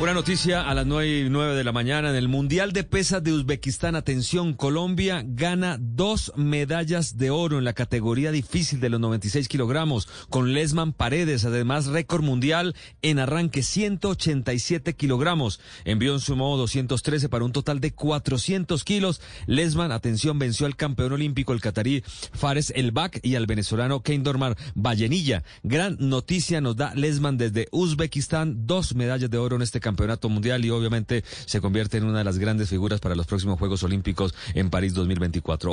Una noticia a las nueve y nueve de la mañana en el Mundial de Pesas de Uzbekistán. Atención, Colombia gana dos medallas de oro en la categoría difícil de los 96 kilogramos con Lesman Paredes, además récord mundial en arranque 187 kilogramos. Envió en su modo 213 para un total de 400 kilos. Lesman, atención, venció al campeón olímpico el catarí Fares Elbak y al venezolano Keindormar Vallenilla. Gran noticia nos da Lesman desde Uzbekistán, dos medallas de oro en este campeonato mundial y obviamente se convierte en una de las grandes figuras para los próximos Juegos Olímpicos en París 2024.